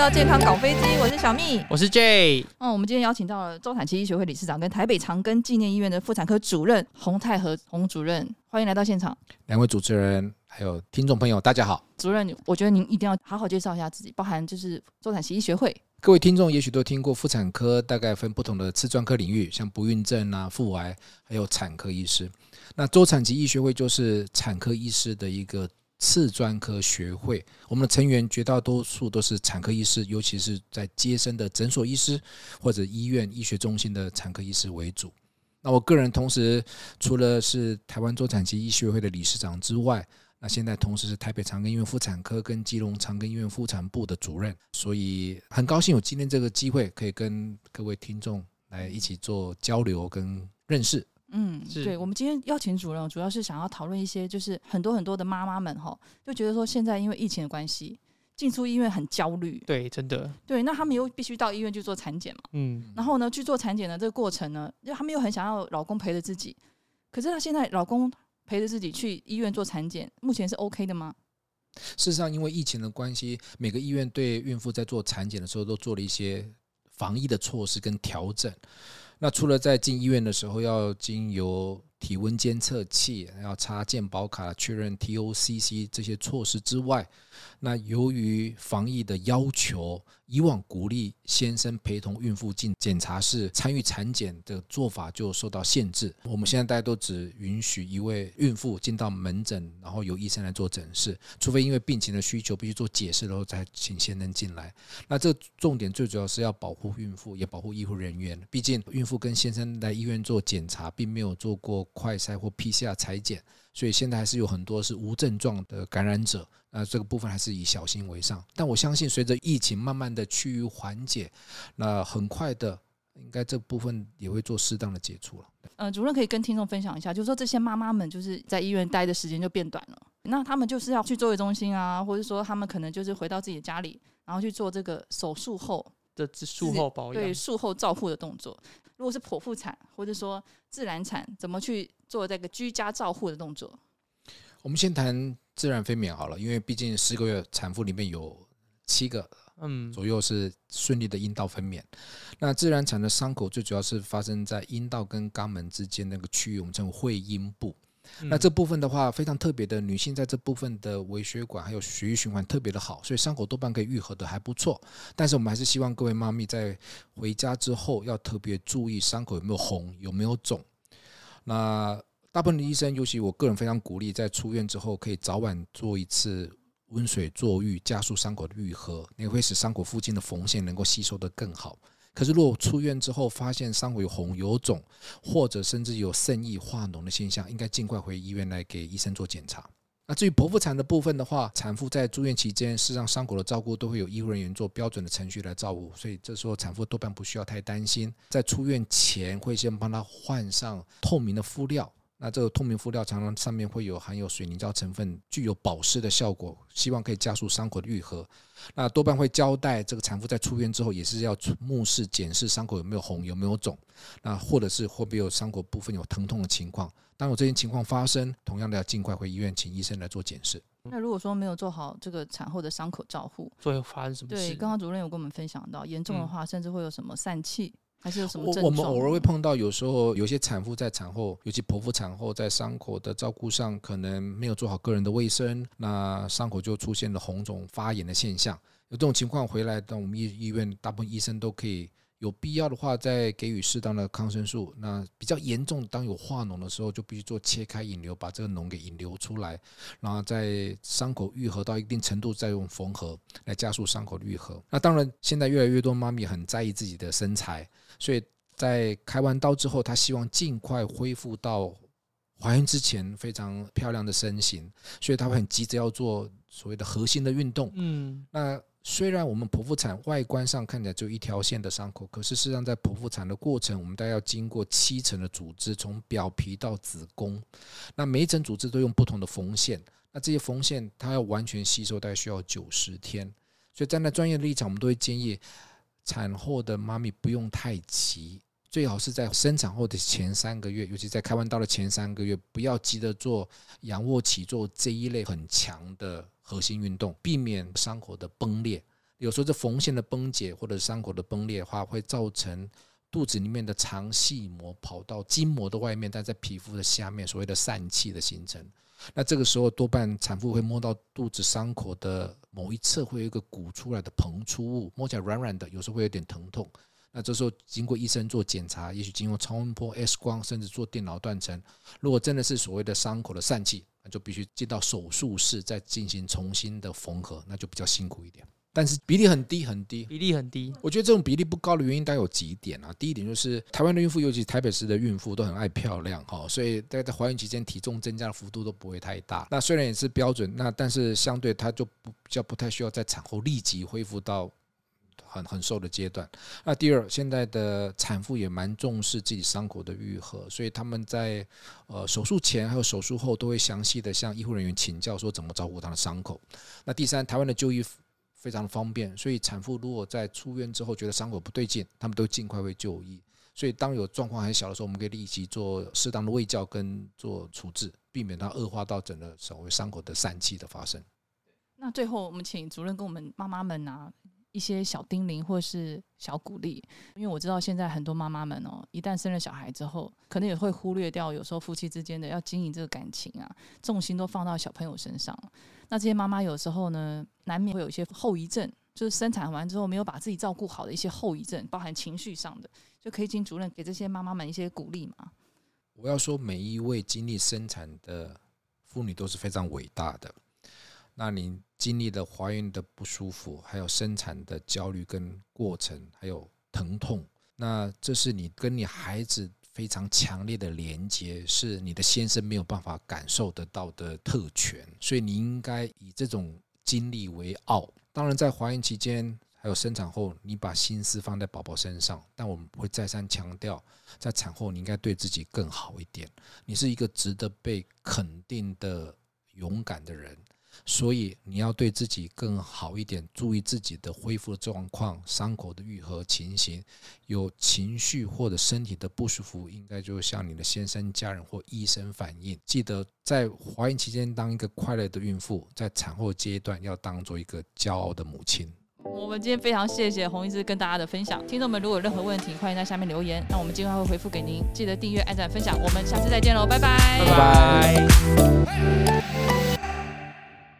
到健康搞飞机，我是小蜜，我是 J。嗯，我们今天邀请到了周产期医学会理事长跟台北长庚纪念医院的妇产科主任洪泰和洪主任，欢迎来到现场。两位主持人还有听众朋友，大家好。主任，我觉得您一定要好好介绍一下自己，包含就是周产期医学会。各位听众也许都听过妇产科，大概分不同的次专科领域，像不孕症啊、妇癌，还有产科医师。那周产期医学会就是产科医师的一个次专科学会，我们的成员绝大多数都是产科医师，尤其是在接生的诊所医师或者医院医学中心的产科医师为主。那我个人同时除了是台湾周产期医学会的理事长之外，那现在同时是台北长庚医院妇产科跟基隆长庚医院妇产部的主任，所以很高兴有今天这个机会，可以跟各位听众来一起做交流跟认识。嗯，对，我们今天邀请主任，主要是想要讨论一些，就是很多很多的妈妈们哈，就觉得说现在因为疫情的关系，进出医院很焦虑。对，真的。对，那他们又必须到医院去做产检嘛。嗯。然后呢，去做产检的这个过程呢，因为他们又很想要老公陪着自己，可是他现在老公陪着自己去医院做产检，目前是 OK 的吗？事实上，因为疫情的关系，每个医院对孕妇在做产检的时候都做了一些防疫的措施跟调整。那除了在进医院的时候要经由体温监测器，要插健保卡确认 TOCC 这些措施之外，那由于防疫的要求，以往鼓励先生陪同孕妇进检查室参与产检的做法就受到限制。我们现在大家都只允许一位孕妇进到门诊，然后由医生来做诊视，除非因为病情的需求必须做解释，然后才请先生进来。那这重点最主要是要保护孕妇，也保护医护人员。毕竟孕妇跟先生来医院做检查，并没有做过快筛或 PCR 采检。所以现在还是有很多是无症状的感染者，那这个部分还是以小心为上。但我相信，随着疫情慢慢的趋于缓解，那很快的，应该这部分也会做适当的解除了。呃，主任可以跟听众分享一下，就是说这些妈妈们就是在医院待的时间就变短了，那他们就是要去坐月中心啊，或者说他们可能就是回到自己的家里，然后去做这个手术后的术后保养，对术后照护的动作。如果是剖腹产或者说自然产，怎么去做这个居家照护的动作？我们先谈自然分娩好了，因为毕竟十个月产妇里面有七个嗯左右是顺利的阴道分娩。那自然产的伤口最主要是发生在阴道跟肛门之间那个区域，我们称为会阴部。那这部分的话，非常特别的，女性在这部分的微血管还有血液循环特别的好，所以伤口多半可以愈合的还不错。但是我们还是希望各位妈咪在回家之后要特别注意伤口有没有红，有没有肿。那大部分的医生，尤其我个人非常鼓励，在出院之后可以早晚做一次温水坐浴，加速伤口的愈合，也会使伤口附近的缝线能够吸收得更好。可是，如果出院之后发现伤口有红有肿，或者甚至有渗液化脓的现象，应该尽快回医院来给医生做检查。那至于剖腹产的部分的话，产妇在住院期间，是让伤口的照顾都会有医护人员做标准的程序来照顾，所以这时候产妇多半不需要太担心。在出院前会先帮她换上透明的敷料。那这个透明敷料常常上面会有含有水凝胶成分，具有保湿的效果，希望可以加速伤口的愈合。那多半会交代这个产妇在出院之后，也是要目视检视伤口有没有红、有没有肿，那或者是会不会有伤口部分有疼痛的情况。当有这些情况发生，同样的要尽快回医院，请医生来做检视。那如果说没有做好这个产后的伤口照护，会发生什么事？对，刚刚主任有跟我们分享到，严重的话甚至会有什么疝气。还是有什么症状？我我们偶尔会碰到，有时候有些产妇在产后，尤其剖腹产后，在伤口的照顾上可能没有做好个人的卫生，那伤口就出现了红肿发炎的现象。有这种情况回来到我们医医院，大部分医生都可以有必要的话再给予适当的抗生素。那比较严重，当有化脓的时候，就必须做切开引流，把这个脓给引流出来，然后在伤口愈合到一定程度，再用缝合来加速伤口的愈合。那当然，现在越来越多妈咪很在意自己的身材。所以在开完刀之后，她希望尽快恢复到怀孕之前非常漂亮的身形，所以她会很急着要做所谓的核心的运动。嗯，那虽然我们剖腹产外观上看起来就一条线的伤口，可是事实上在剖腹产的过程，我们大概要经过七层的组织，从表皮到子宫，那每一层组织都用不同的缝线，那这些缝线它要完全吸收，大概需要九十天。所以站在专业的立场，我们都会建议。产后的妈咪不用太急，最好是在生产后的前三个月，尤其在开完刀的前三个月，不要急着做仰卧起坐这一类很强的核心运动，避免伤口的崩裂。有时候这缝线的崩解或者伤口的崩裂的话，会造成肚子里面的肠系膜跑到筋膜的外面，但在皮肤的下面，所谓的疝气的形成。那这个时候多半产妇会摸到肚子伤口的某一侧会有一个鼓出来的膨出物，摸起来软软的，有时候会有点疼痛。那这时候经过医生做检查，也许经过超音波、X 光，甚至做电脑断层，如果真的是所谓的伤口的疝气，就必须进到手术室再进行重新的缝合，那就比较辛苦一点。但是比例很低很低，比例很低。我觉得这种比例不高的原因大概有几点啊。第一点就是台湾的孕妇，尤其台北市的孕妇都很爱漂亮哈，所以大概在怀孕期间体重增加的幅度都不会太大。那虽然也是标准，那但是相对它就不比较不太需要在产后立即恢复到很很瘦的阶段。那第二，现在的产妇也蛮重视自己伤口的愈合，所以他们在呃手术前还有手术后都会详细的向医护人员请教说怎么照顾他的伤口。那第三，台湾的就医。非常的方便，所以产妇如果在出院之后觉得伤口不对劲，他们都尽快会就医。所以当有状况很小的时候，我们可以立即做适当的卫教跟做处置，避免它恶化到整个所谓伤口的疝气的发生。那最后，我们请主任跟我们妈妈们啊一些小叮咛或是小鼓励，因为我知道现在很多妈妈们哦，一旦生了小孩之后，可能也会忽略掉有时候夫妻之间的要经营这个感情啊，重心都放到小朋友身上。那这些妈妈有时候呢，难免会有一些后遗症，就是生产完之后没有把自己照顾好的一些后遗症，包含情绪上的，就可以请主任给这些妈妈们一些鼓励吗？我要说，每一位经历生产的妇女都是非常伟大的。那你经历了怀孕的不舒服，还有生产的焦虑跟过程，还有疼痛，那这是你跟你孩子。非常强烈的连接，是你的先生没有办法感受得到的特权，所以你应该以这种经历为傲。当然，在怀孕期间还有生产后，你把心思放在宝宝身上，但我们会再三强调，在产后你应该对自己更好一点。你是一个值得被肯定的勇敢的人。所以你要对自己更好一点，注意自己的恢复状况、伤口的愈合情形。有情绪或者身体的不舒服，应该就向你的先生、家人或医生反映。记得在怀孕期间当一个快乐的孕妇，在产后阶段要当做一个骄傲的母亲。我们今天非常谢谢洪医师跟大家的分享。听众们如果有任何问题，欢迎在下面留言，那我们尽快会回复给您。记得订阅、按赞、分享。我们下次再见喽，拜拜，拜拜。